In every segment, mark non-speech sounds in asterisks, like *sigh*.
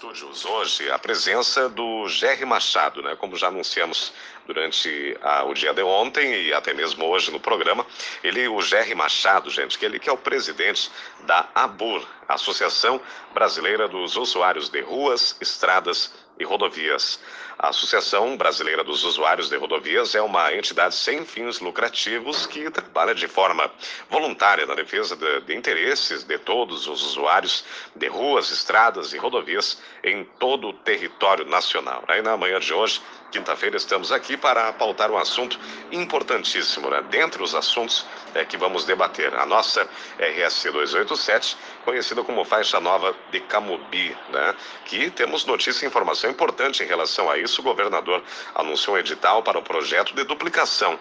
estúdios hoje a presença do Jerry Machado, né? Como já anunciamos durante a, o dia de ontem e até mesmo hoje no programa. Ele, o Jerry Machado, gente, que ele que é o presidente da ABUR, Associação Brasileira dos Usuários de Ruas, Estradas e Rodovias. A Associação Brasileira dos Usuários de Rodovias é uma entidade sem fins lucrativos que trabalha de forma voluntária na defesa de, de interesses de todos os usuários de ruas, estradas e rodovias em todo o território nacional. Aí na manhã de hoje, quinta-feira, estamos aqui para pautar um assunto importantíssimo, né? Dentre os assuntos é, que vamos debater, a nossa RS 287, conhecida como faixa nova de Camobi, né? Que temos notícia e informação importante em relação a isso, o governador anunciou um edital para o projeto de duplicação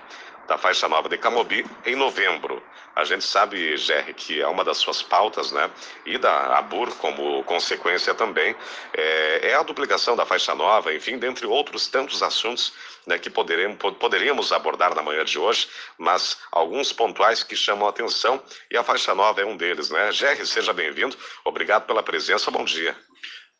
da faixa nova de Camobi em novembro. A gente sabe, Gerry, que é uma das suas pautas, né? E da ABUR, como consequência também, é, é a duplicação da faixa nova, enfim, dentre outros tantos assuntos né, que poderemos, poderíamos abordar na manhã de hoje, mas alguns pontuais que chamam a atenção e a faixa nova é um deles, né? Gerry, seja bem-vindo, obrigado pela presença, bom dia.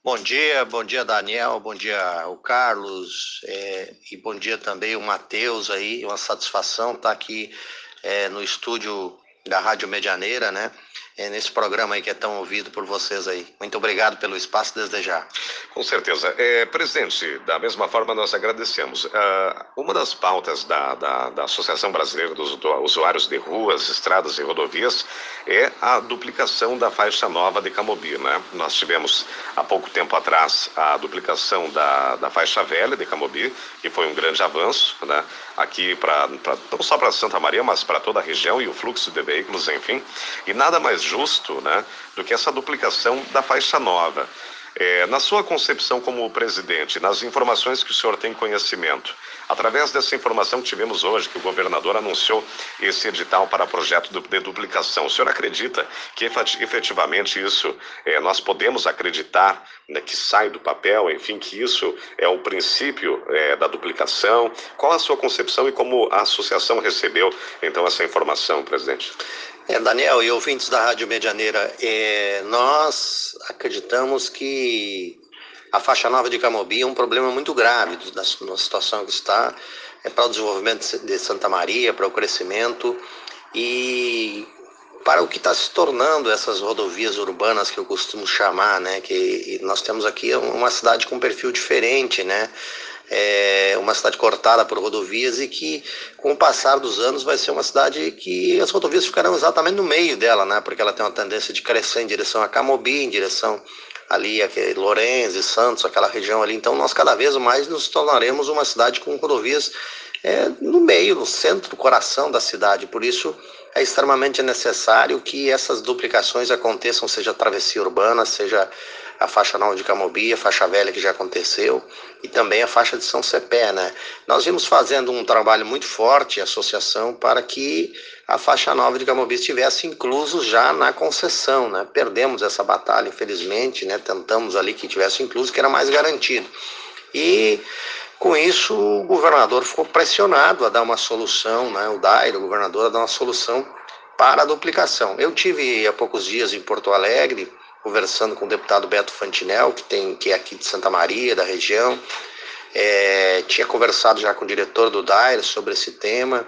Bom dia, bom dia Daniel, bom dia o Carlos é, e bom dia também o Matheus aí, uma satisfação estar aqui é, no estúdio da Rádio Medianeira, né? É, nesse programa aí que é tão ouvido por vocês aí. Muito obrigado pelo espaço desde já. Com certeza. É, presidente, da mesma forma nós agradecemos. Uh, uma das pautas da, da, da, Associação Brasileira dos Usuários de Ruas, Estradas e Rodovias é a duplicação da faixa nova de Camobi. Né? Nós tivemos há pouco tempo atrás a duplicação da, da faixa velha de Camobi, que foi um grande avanço né? Aqui para não só para Santa Maria, mas para toda a região e o fluxo de veículos, enfim. E nada mais justo né, do que essa duplicação da faixa nova. É, na sua concepção como presidente, nas informações que o senhor tem conhecimento, através dessa informação que tivemos hoje, que o governador anunciou esse edital para projeto de duplicação, o senhor acredita que efetivamente isso é, nós podemos acreditar né, que sai do papel, enfim, que isso é o princípio é, da duplicação? Qual a sua concepção e como a associação recebeu então essa informação, presidente? É, Daniel e ouvintes da Rádio Medianeira, é, nós acreditamos que a faixa nova de Camobi é um problema muito grave da, na situação que está é, para o desenvolvimento de Santa Maria, para o crescimento e para o que está se tornando essas rodovias urbanas que eu costumo chamar, né? Que nós temos aqui uma cidade com um perfil diferente, né? É uma cidade cortada por rodovias e que, com o passar dos anos, vai ser uma cidade que as rodovias ficarão exatamente no meio dela, né? Porque ela tem uma tendência de crescer em direção a Camobi, em direção ali, aquele Lourenço, Santos, aquela região ali. Então, nós cada vez mais nos tornaremos uma cidade com rodovias é, no meio, no centro, no coração da cidade. Por isso, é extremamente necessário que essas duplicações aconteçam, seja a travessia urbana, seja a faixa nova de Camobi, a faixa velha que já aconteceu e também a faixa de São Cepé, né? Nós vimos fazendo um trabalho muito forte, a associação, para que a faixa nova de Camobi estivesse incluso já na concessão, né? Perdemos essa batalha, infelizmente, né? Tentamos ali que tivesse incluso, que era mais garantido. E com isso, o governador ficou pressionado a dar uma solução, né? o Dairo, o governador, a dar uma solução para a duplicação. Eu tive há poucos dias em Porto Alegre, conversando com o deputado Beto Fantinel, que, tem, que é aqui de Santa Maria, da região. É, tinha conversado já com o diretor do DAIR sobre esse tema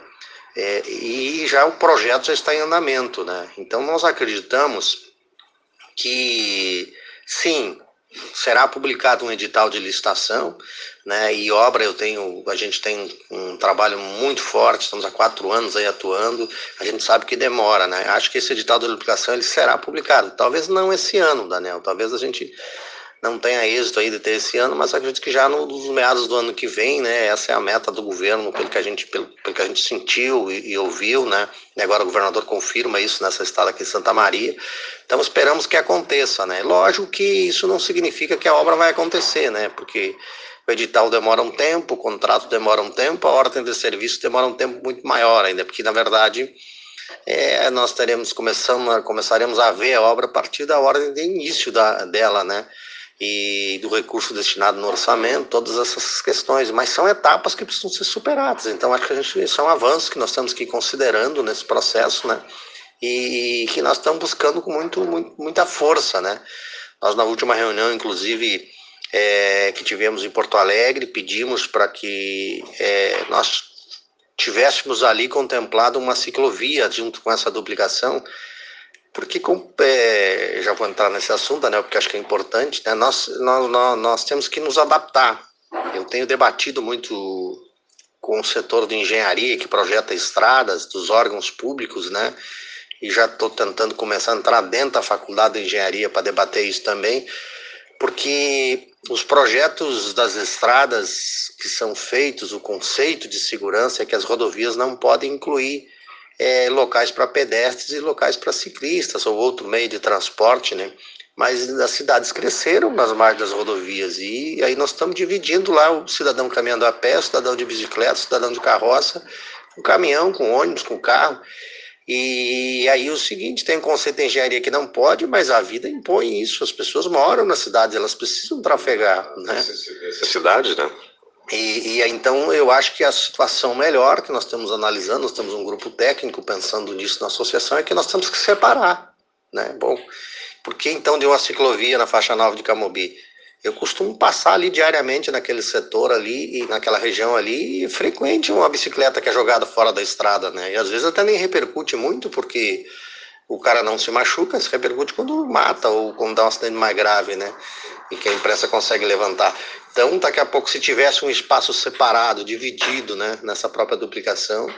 é, e já o projeto já está em andamento. Né? Então, nós acreditamos que, sim, será publicado um edital de licitação, né? E obra eu tenho, a gente tem um trabalho muito forte, estamos há quatro anos aí atuando, a gente sabe que demora, né? Acho que esse edital de publicação ele será publicado, talvez não esse ano, Daniel, talvez a gente não tenha êxito aí de ter esse ano, mas acredito que já nos meados do ano que vem, né, essa é a meta do governo, pelo que a gente, pelo, pelo que a gente sentiu e, e, ouviu, né, e agora o governador confirma isso nessa estada aqui em Santa Maria, então esperamos que aconteça, né, lógico que isso não significa que a obra vai acontecer, né, porque o edital demora um tempo, o contrato demora um tempo, a ordem de serviço demora um tempo muito maior ainda, porque na verdade é, nós teremos começando, começaremos a ver a obra a partir da ordem de início da, dela, né? e do recurso destinado no orçamento, todas essas questões, mas são etapas que precisam ser superadas. Então, acho que a gente, isso é um avanço que nós temos que ir considerando nesse processo, né? E que nós estamos buscando com muito, muito, muita força, né? Nós, na última reunião, inclusive, é, que tivemos em Porto Alegre, pedimos para que é, nós tivéssemos ali contemplado uma ciclovia junto com essa duplicação, porque com, é, já vou entrar nesse assunto, né, porque acho que é importante, né, nós, nós, nós, nós temos que nos adaptar. Eu tenho debatido muito com o setor de engenharia que projeta estradas, dos órgãos públicos, né, e já estou tentando começar a entrar dentro da faculdade de engenharia para debater isso também, porque os projetos das estradas que são feitos, o conceito de segurança é que as rodovias não podem incluir é, locais para pedestres e locais para ciclistas ou outro meio de transporte, né? Mas as cidades cresceram nas margens das rodovias e aí nós estamos dividindo lá o cidadão caminhando a pé, o cidadão de bicicleta, o cidadão de carroça, com caminhão, com ônibus, com carro. E aí o seguinte, tem um conceito de engenharia que não pode, mas a vida impõe isso. As pessoas moram nas cidades, elas precisam trafegar, né? Necessidade, né? E, e, então eu acho que a situação melhor que nós estamos analisando, nós temos um grupo técnico pensando nisso na associação, é que nós temos que separar, né? Bom, por que então de uma ciclovia na faixa nova de Camobi? Eu costumo passar ali diariamente naquele setor ali e naquela região ali e frequente uma bicicleta que é jogada fora da estrada, né? E às vezes até nem repercute muito porque o cara não se machuca, se repercute quando mata ou quando dá um acidente mais grave, né? E que a imprensa consegue levantar. Então, daqui a pouco, se tivesse um espaço separado, dividido, né, nessa própria duplicação,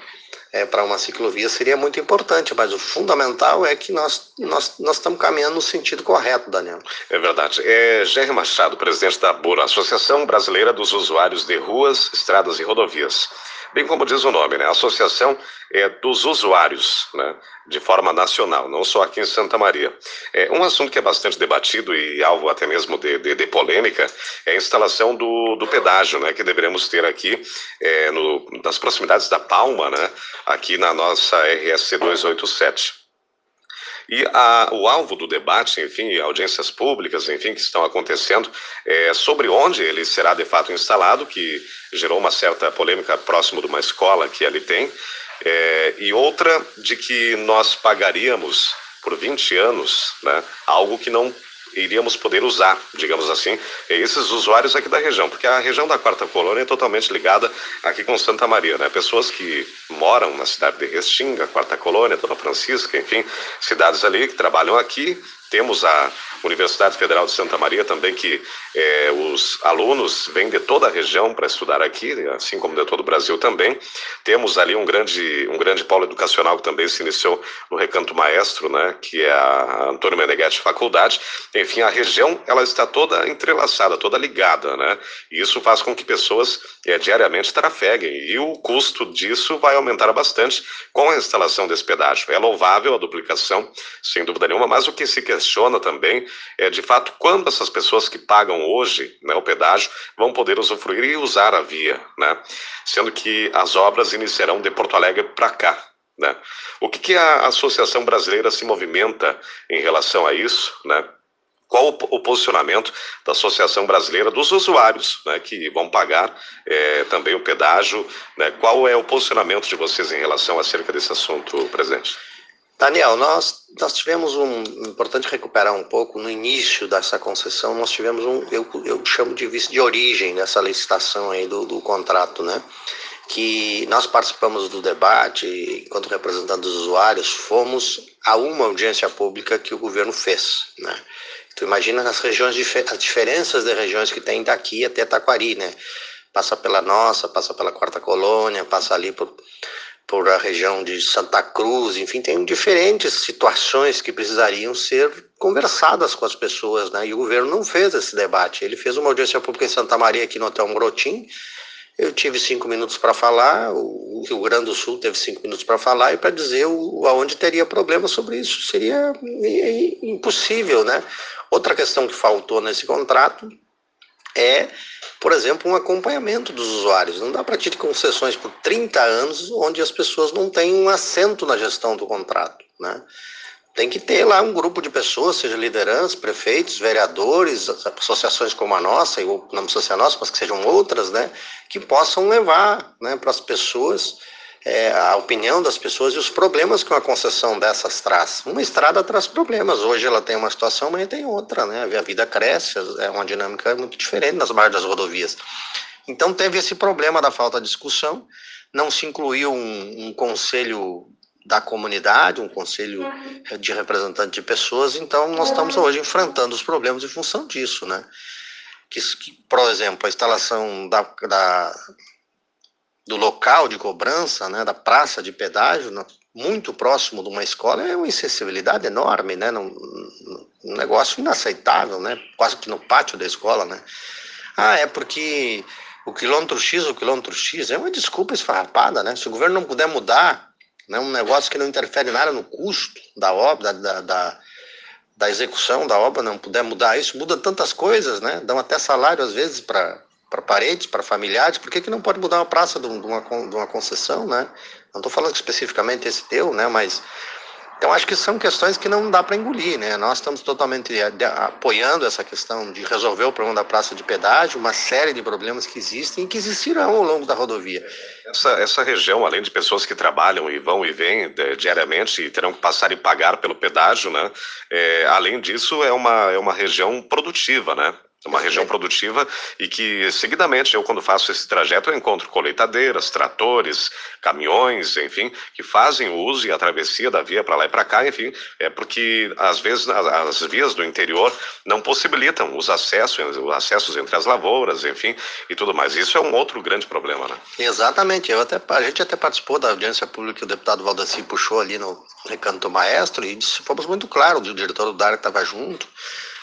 é, para uma ciclovia seria muito importante, mas o fundamental é que nós, nós, nós estamos caminhando no sentido correto, Daniel. É verdade. É Jerry Machado, presidente da BURA, Associação Brasileira dos Usuários de Ruas, Estradas e Rodovias. Bem como diz o nome, né? Associação é dos usuários, né? De forma nacional, não só aqui em Santa Maria. É, um assunto que é bastante debatido e alvo até mesmo de, de, de polêmica é a instalação do, do pedágio, né? Que deveremos ter aqui é, no, nas proximidades da Palma, né? Aqui na nossa RSC 287. E a, o alvo do debate, enfim, audiências públicas, enfim, que estão acontecendo, é sobre onde ele será de fato instalado, que gerou uma certa polêmica próximo de uma escola que ali tem, é, e outra de que nós pagaríamos por 20 anos né, algo que não iríamos poder usar, digamos assim, esses usuários aqui da região, porque a região da Quarta Colônia é totalmente ligada aqui com Santa Maria, né? Pessoas que moram na cidade de Restinga, Quarta Colônia, Dona Francisca, enfim, cidades ali que trabalham aqui, temos a Universidade Federal de Santa Maria também, que é, os alunos vêm de toda a região para estudar aqui, assim como de todo o Brasil também. Temos ali um grande, um grande polo educacional que também se iniciou no Recanto Maestro, né, que é a Antônio Meneghetti Faculdade. Enfim, a região ela está toda entrelaçada, toda ligada, né? E isso faz com que pessoas é, diariamente trafeguem. E o custo disso vai aumentar bastante com a instalação desse pedágio. É louvável a duplicação, sem dúvida nenhuma, mas o que se quer questiona também é, de fato, quando essas pessoas que pagam hoje né, o pedágio vão poder usufruir e usar a via, né? Sendo que as obras iniciarão de Porto Alegre para cá, né? O que, que a Associação Brasileira se movimenta em relação a isso, né? Qual o posicionamento da Associação Brasileira dos Usuários, né, que vão pagar é, também o pedágio? Né? Qual é o posicionamento de vocês em relação acerca desse assunto, presidente? Daniel, nós, nós tivemos um. Importante recuperar um pouco. No início dessa concessão, nós tivemos um. Eu, eu chamo de vice de origem nessa licitação aí do, do contrato, né? Que nós participamos do debate, enquanto representantes dos usuários, fomos a uma audiência pública que o governo fez, né? Tu imagina as regiões, as diferenças de regiões que tem daqui até Taquari, né? Passa pela nossa, passa pela quarta colônia, passa ali por por a região de Santa Cruz, enfim, tem diferentes situações que precisariam ser conversadas com as pessoas, né? E o governo não fez esse debate. Ele fez uma audiência pública em Santa Maria, aqui no Hotel Morotim. Eu tive cinco minutos para falar, o Rio Grande do Sul teve cinco minutos para falar e para dizer o, aonde teria problema sobre isso. Seria impossível, né? Outra questão que faltou nesse contrato é por exemplo, um acompanhamento dos usuários. Não dá para ter concessões por 30 anos onde as pessoas não têm um assento na gestão do contrato. Né? Tem que ter lá um grupo de pessoas, seja liderança, prefeitos, vereadores, associações como a nossa, ou não precisa ser a nossa, mas que sejam outras, né, que possam levar né, para as pessoas é, a opinião das pessoas e os problemas que uma concessão dessas traz. Uma estrada traz problemas. Hoje ela tem uma situação, amanhã tem outra, né? A vida cresce, é uma dinâmica muito diferente nas margens das rodovias. Então teve esse problema da falta de discussão, não se incluiu um, um conselho da comunidade, um conselho de representantes de pessoas, então nós estamos hoje enfrentando os problemas em função disso, né? Que, que por exemplo, a instalação da, da, do local de cobrança, né, da praça de pedágio, muito próximo de uma escola, é uma insensibilidade enorme, né? Um, um negócio inaceitável, né? Quase que no pátio da escola, né? Ah, é porque o quilômetro X, o quilômetro X, é uma desculpa esfarrapada, né? Se o governo não puder mudar, né, um negócio que não interfere nada no custo da obra, da, da, da execução da obra, não puder mudar isso, muda tantas coisas, né? Dão até salário às vezes para para parentes, para familiares, por que, que não pode mudar uma praça de uma, de uma concessão, né? Não estou falando especificamente esse teu, né? Mas então, acho que são questões que não dá para engolir, né? Nós estamos totalmente apoiando essa questão de resolver o problema da praça de pedágio, uma série de problemas que existem e que existirão ao longo da rodovia. Essa, essa região, além de pessoas que trabalham e vão e vêm de, diariamente e terão que passar e pagar pelo pedágio, né? É, além disso, é uma, é uma região produtiva, né? Uma região produtiva e que, seguidamente, eu, quando faço esse trajeto, eu encontro colheitadeiras, tratores, caminhões, enfim, que fazem o uso e a travessia da via para lá e para cá, enfim, é porque, às vezes, as vias do interior não possibilitam os acessos, os acessos entre as lavouras, enfim, e tudo mais. Isso é um outro grande problema, né? Exatamente. Eu até, a gente até participou da audiência pública que o deputado Valdaci puxou ali no Recanto Maestro e disse, fomos muito claros, o diretor do DAR estava junto,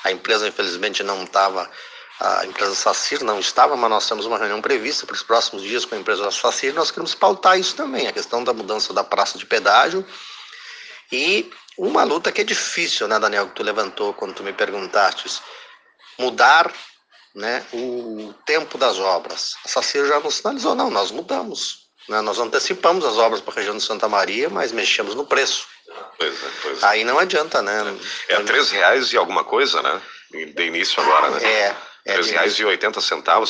a empresa, infelizmente, não estava, a empresa Sacir não estava, mas nós temos uma reunião prevista para os próximos dias com a empresa Sacir. Nós queremos pautar isso também, a questão da mudança da praça de pedágio. E uma luta que é difícil, né, Daniel, que tu levantou quando tu me perguntaste, mudar né, o tempo das obras. A Sacir já nos sinalizou, não, nós mudamos. Né, nós antecipamos as obras para a região de Santa Maria, mas mexemos no preço. Pois é, pois é. Aí não adianta, né? É, é três reais e alguma coisa, né? De início agora, né? É. É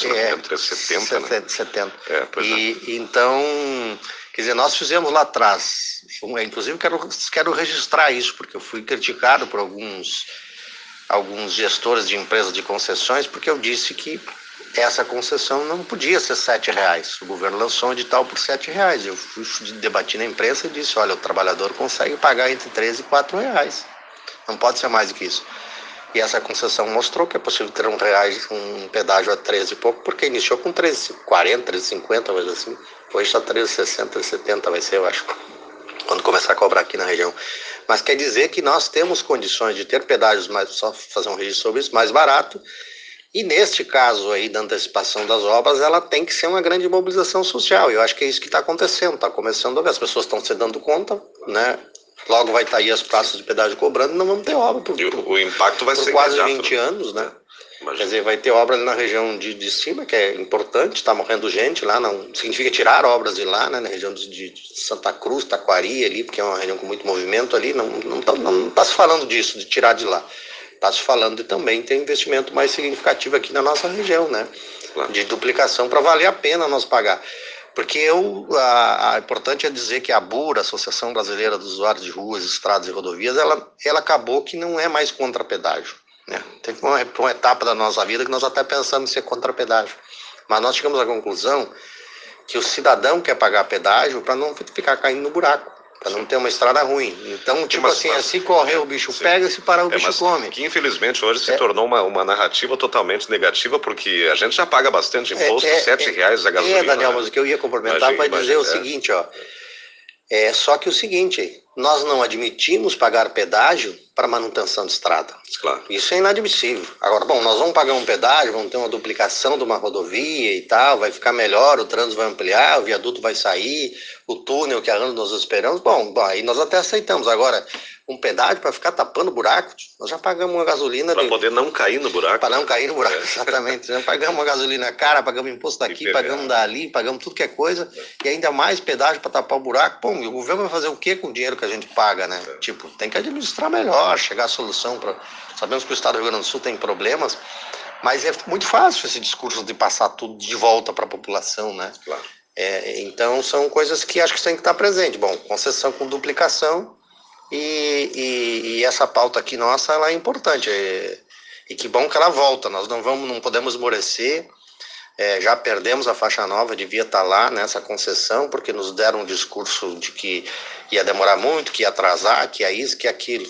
não me engano, três setenta, né? Setenta. É, pois e, é. Então, quer dizer, nós fizemos lá atrás, inclusive quero, quero registrar isso, porque eu fui criticado por alguns, alguns gestores de empresas de concessões, porque eu disse que essa concessão não podia ser sete reais. O governo lançou um edital por sete reais. Eu fui debati na imprensa e disse, olha, o trabalhador consegue pagar entre três e quatro reais. Não pode ser mais do que isso. E essa concessão mostrou que é possível ter um reais, um pedágio a 13 e pouco, porque iniciou com 13,40, 13,50, mas assim. Hoje está 13,60, 13,70 vai ser, eu acho, *laughs* quando começar a cobrar aqui na região. Mas quer dizer que nós temos condições de ter pedágios, mais, só fazer um registro sobre isso, mais barato, e neste caso aí da antecipação das obras, ela tem que ser uma grande mobilização social. Eu acho que é isso que está acontecendo, está começando a ver, as pessoas estão se dando conta, né? Logo vai estar tá aí as praças de pedágio cobrando e não vamos ter obra. Por, e o, impacto vai por ser quase imediato, 20 né? anos, né? Imagina. Quer dizer, vai ter obra ali na região de, de cima, que é importante, está morrendo gente lá, não significa tirar obras de lá, né, na região de, de Santa Cruz, Taquari ali, porque é uma região com muito movimento ali, não está não, tá, não tá se falando disso, de tirar de lá. Está se falando também ter investimento mais significativo aqui na nossa região, né? De duplicação para valer a pena nós pagar. Porque eu, a, a, importante é dizer que a BURA, Associação Brasileira dos Usuários de Ruas, Estradas e Rodovias, ela, ela acabou que não é mais contra pedágio. Né? Teve uma, uma etapa da nossa vida que nós até pensamos em ser contra pedágio. Mas nós chegamos à conclusão que o cidadão quer pagar pedágio para não ficar caindo no buraco para não ter uma estrada ruim. Então, tipo mas, assim, mas, se correr o bicho sim. pega, se parar o é, bicho come. Que infelizmente hoje se é. tornou uma, uma narrativa totalmente negativa, porque a gente já paga bastante é, imposto, é, sete é, reais a gasolina. É, Daniel, né? mas o que eu ia complementar para dizer o é. seguinte, ó. É só que o seguinte, nós não admitimos pagar pedágio para manutenção de estrada. Claro. Isso é inadmissível. Agora, bom, nós vamos pagar um pedágio, vamos ter uma duplicação de uma rodovia e tal, vai ficar melhor, o trânsito vai ampliar, o viaduto vai sair, o túnel que há anos nós esperamos, bom, bom, aí nós até aceitamos. Agora, um pedágio para ficar tapando buraco, nós já pagamos uma gasolina. Para de... poder não cair no buraco. Para não cair no buraco, é. exatamente. Já pagamos uma gasolina cara, pagamos imposto daqui, pagamos dali, pagamos tudo que é coisa, e ainda mais pedágio para tapar o buraco. Bom, o governo vai fazer o que com o dinheiro que a gente paga, né? É. Tipo, tem que administrar melhor, chegar à solução. Pra... Sabemos que o Estado do Rio Grande do Sul tem problemas, mas é muito fácil esse discurso de passar tudo de volta para a população, né? Claro. É, então são coisas que acho que tem que estar presente. Bom, concessão com duplicação e, e, e essa pauta aqui nossa ela é importante. É, e que bom que ela volta. Nós não vamos, não podemos esmorecer. É, já perdemos a faixa nova, devia estar lá nessa concessão, porque nos deram um discurso de que ia demorar muito, que ia atrasar, que é isso, que é aquilo.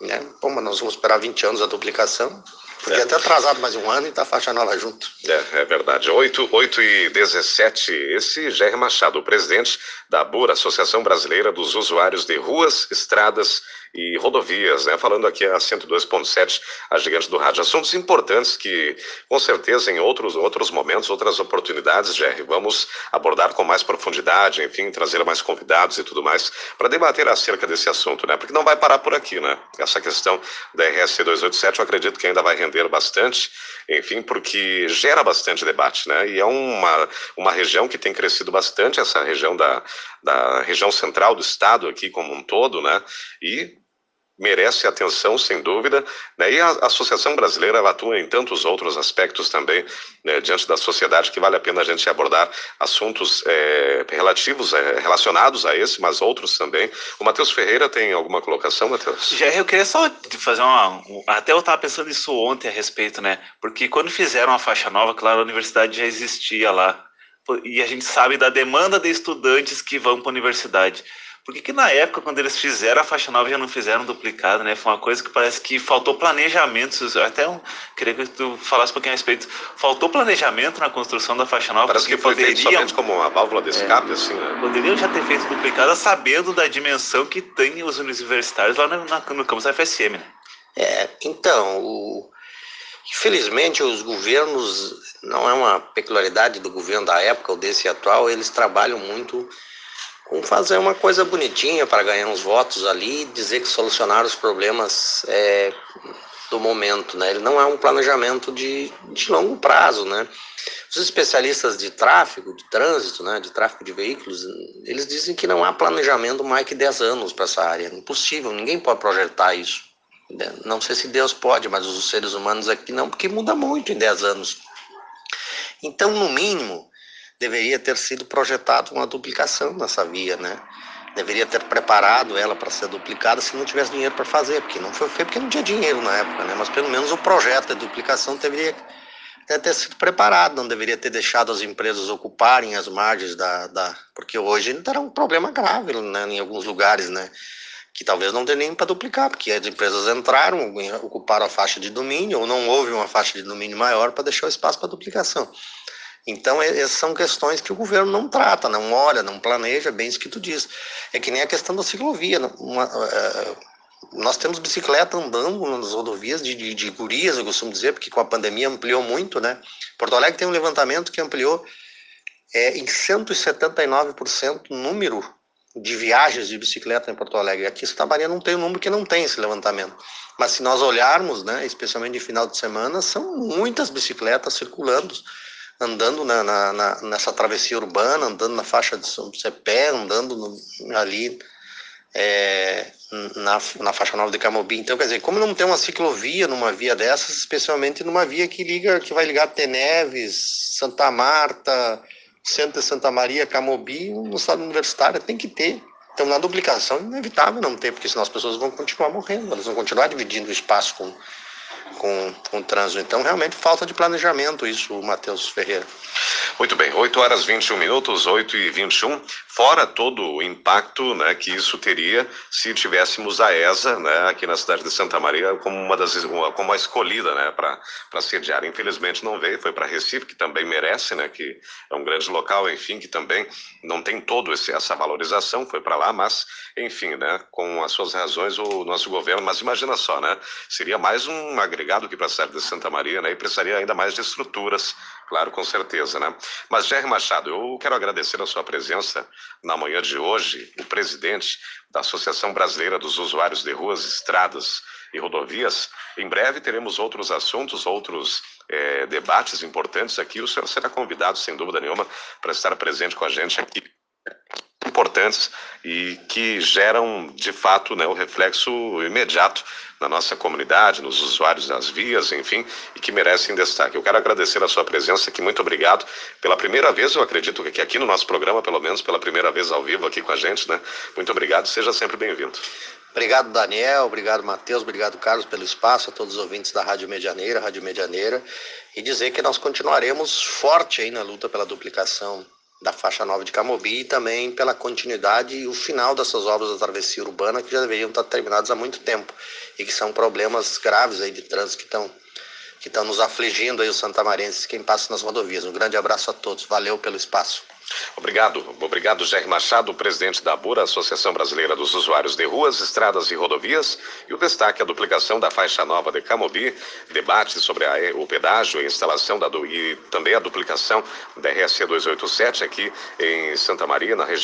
Né? Pô, mas nós vamos esperar 20 anos a duplicação. Podia é. ter atrasado mais um ano e tá faixa nova junto. É, é verdade. 8, 8 e 17, esse Jair Machado, o presidente da BUR, Associação Brasileira dos Usuários de Ruas, Estradas e rodovias, né? Falando aqui a 102.7, a gigante do rádio. Assuntos importantes que, com certeza, em outros, outros momentos, outras oportunidades, Jerry, vamos abordar com mais profundidade, enfim, trazer mais convidados e tudo mais, para debater acerca desse assunto, né? Porque não vai parar por aqui, né? Essa questão da RSC 287, eu acredito que ainda vai render bastante, enfim, porque gera bastante debate, né? E é uma, uma região que tem crescido bastante, essa região da, da região central do estado aqui como um todo, né? E merece atenção, sem dúvida, né? e a Associação Brasileira ela atua em tantos outros aspectos também, né, diante da sociedade, que vale a pena a gente abordar assuntos é, relativos, é, relacionados a esse, mas outros também. O Matheus Ferreira tem alguma colocação, Matheus? Já, eu queria só fazer uma... Até eu estava pensando nisso ontem a respeito, né? Porque quando fizeram a faixa nova, claro, a universidade já existia lá, e a gente sabe da demanda de estudantes que vão para a universidade. Por que, que na época, quando eles fizeram a faixa nova, já não fizeram duplicado, né? Foi uma coisa que parece que faltou planejamento. Até eu queria que tu falasse um pouquinho a respeito. Faltou planejamento na construção da faixa nova. Parece que foi poderiam, feito somente como uma válvula de escape, é, assim, né? Poderiam já ter feito duplicada sabendo da dimensão que tem os universitários lá no, no, no campus da FSM, né? É, então, o... infelizmente os governos, não é uma peculiaridade do governo da época ou desse atual, eles trabalham muito com fazer uma coisa bonitinha para ganhar uns votos ali e dizer que solucionaram os problemas é, do momento, né? Ele não é um planejamento de, de longo prazo, né? Os especialistas de tráfego, de trânsito, né, de tráfego de veículos, eles dizem que não há planejamento mais que 10 anos para essa área. Impossível, ninguém pode projetar isso. Não sei se Deus pode, mas os seres humanos aqui não, porque muda muito em 10 anos. Então, no mínimo, deveria ter sido projetado uma duplicação nessa via, né? Deveria ter preparado ela para ser duplicada se não tivesse dinheiro para fazer, porque não foi feito porque não tinha dinheiro na época, né? Mas pelo menos o projeto de duplicação deveria ter sido preparado, não deveria ter deixado as empresas ocuparem as margens da, da porque hoje terá um problema grave, né? Em alguns lugares, né? Que talvez não dê nem para duplicar, porque as empresas entraram, ocuparam a faixa de domínio, ou não houve uma faixa de domínio maior para deixar o espaço para duplicação. Então, essas são questões que o governo não trata, não olha, não planeja, bem isso que tu diz. É que nem a questão da ciclovia. Uma, uh, nós temos bicicleta andando nas rodovias de, de, de, gurias, eu costumo dizer, porque com a pandemia ampliou muito, né? Porto Alegre tem um levantamento que ampliou é, em 179% o número de viagens de bicicleta em Porto Alegre. Aqui em Santa Maria não tem um número que não tem esse levantamento. Mas se nós olharmos, né, especialmente de final de semana, são muitas bicicletas circulando andando na, na, na, nessa travessia urbana, andando na faixa de São Cepé, andando no, ali é, na, na faixa nova de Camobi. Então, quer dizer, como não tem uma ciclovia numa via dessas, especialmente numa via que liga, que vai ligar Teneves, Santa Marta, Centro de Santa Maria, Camobi, no estado universitário, tem que ter. Então, na duplicação, é inevitável não ter, porque senão as pessoas vão continuar morrendo, elas vão continuar dividindo o espaço com com, com trânsito. Então, realmente, falta de planejamento isso, Matheus Ferreira. Muito bem, 8 horas 21 minutos, 8 e 21, fora todo o impacto né, que isso teria se tivéssemos a ESA né, aqui na cidade de Santa Maria como uma das como a escolhida né, para sediar. Infelizmente não veio, foi para Recife, que também merece, né, que é um grande local, enfim, que também não tem todo esse, essa valorização, foi para lá, mas, enfim, né, com as suas razões, o nosso governo, mas imagina só, né, seria mais um agregado aqui para a cidade de Santa Maria, né, e precisaria ainda mais de estruturas Claro, com certeza, né? Mas, Jair Machado, eu quero agradecer a sua presença na manhã de hoje, o presidente da Associação Brasileira dos Usuários de Ruas, Estradas e Rodovias. Em breve teremos outros assuntos, outros é, debates importantes aqui. O senhor será convidado, sem dúvida nenhuma, para estar presente com a gente aqui importantes e que geram, de fato, né, o reflexo imediato na nossa comunidade, nos usuários das vias, enfim, e que merecem destaque. Eu quero agradecer a sua presença aqui, muito obrigado. Pela primeira vez, eu acredito que aqui no nosso programa, pelo menos pela primeira vez ao vivo aqui com a gente, né? Muito obrigado, seja sempre bem-vindo. Obrigado, Daniel, obrigado, Matheus, obrigado, Carlos, pelo espaço, a todos os ouvintes da Rádio Medianeira, Rádio Medianeira, e dizer que nós continuaremos forte aí na luta pela duplicação da faixa nova de Camobi e também pela continuidade e o final dessas obras da travessia urbana que já deveriam estar terminadas há muito tempo e que são problemas graves aí de trânsito que estão que estão nos afligindo aí os santamarenses quem passa nas rodovias. Um grande abraço a todos. Valeu pelo espaço. Obrigado. Obrigado, Jair Machado, presidente da ABURA, Associação Brasileira dos Usuários de Ruas, Estradas e Rodovias. E o destaque é a duplicação da faixa nova de Camobi, debate sobre a, o pedágio e instalação da, e também a duplicação da RSC 287 aqui em Santa Maria, na região.